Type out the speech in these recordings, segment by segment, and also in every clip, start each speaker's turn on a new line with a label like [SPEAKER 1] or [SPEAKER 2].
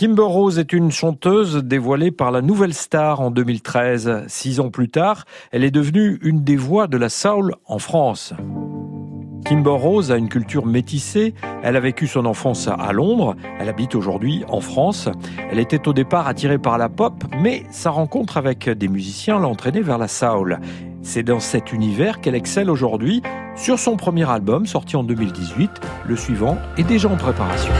[SPEAKER 1] Kimber Rose est une chanteuse dévoilée par la Nouvelle Star en 2013. Six ans plus tard, elle est devenue une des voix de la soul en France. Kimber Rose a une culture métissée. Elle a vécu son enfance à Londres. Elle habite aujourd'hui en France. Elle était au départ attirée par la pop, mais sa rencontre avec des musiciens l'a entraînée vers la soul. C'est dans cet univers qu'elle excelle aujourd'hui. Sur son premier album, sorti en 2018, le suivant est déjà en préparation.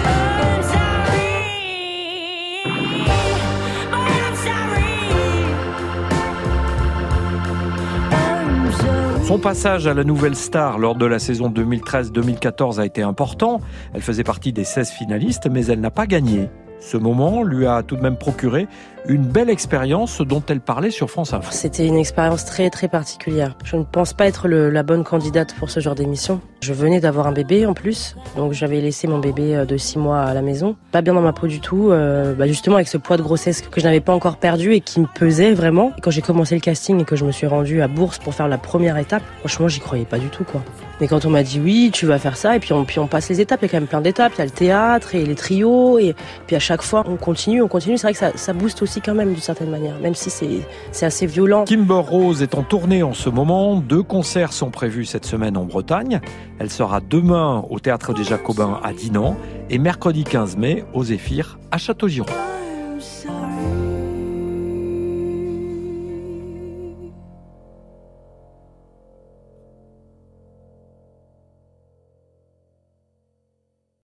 [SPEAKER 1] Son passage à la nouvelle star lors de la saison 2013-2014 a été important. Elle faisait partie des 16 finalistes, mais elle n'a pas gagné. Ce moment lui a tout de même procuré une belle expérience dont elle parlait sur France Info.
[SPEAKER 2] C'était une expérience très très particulière. Je ne pense pas être la bonne candidate pour ce genre d'émission. Je venais d'avoir un bébé en plus, donc j'avais laissé mon bébé euh, de 6 mois à la maison. Pas bien dans ma peau du tout, euh, bah justement avec ce poids de grossesse que je n'avais pas encore perdu et qui me pesait vraiment. quand j'ai commencé le casting et que je me suis rendue à Bourse pour faire la première étape, franchement j'y croyais pas du tout quoi. Mais quand on m'a dit oui, tu vas faire ça, et puis on, passe les étapes, il y a quand même plein d'étapes, il y a le théâtre et les trios, et puis à chaque fois on continue, on continue. C'est vrai que ça, booste aussi quand même d'une certaine manière, même si c'est assez violent.
[SPEAKER 1] Kimber Rose est en tournée en ce moment. Deux concerts sont prévus cette semaine en Bretagne. Elle sera demain au Théâtre des Jacobins à Dinan et mercredi 15 mai au Zéphyr à Château-Giron.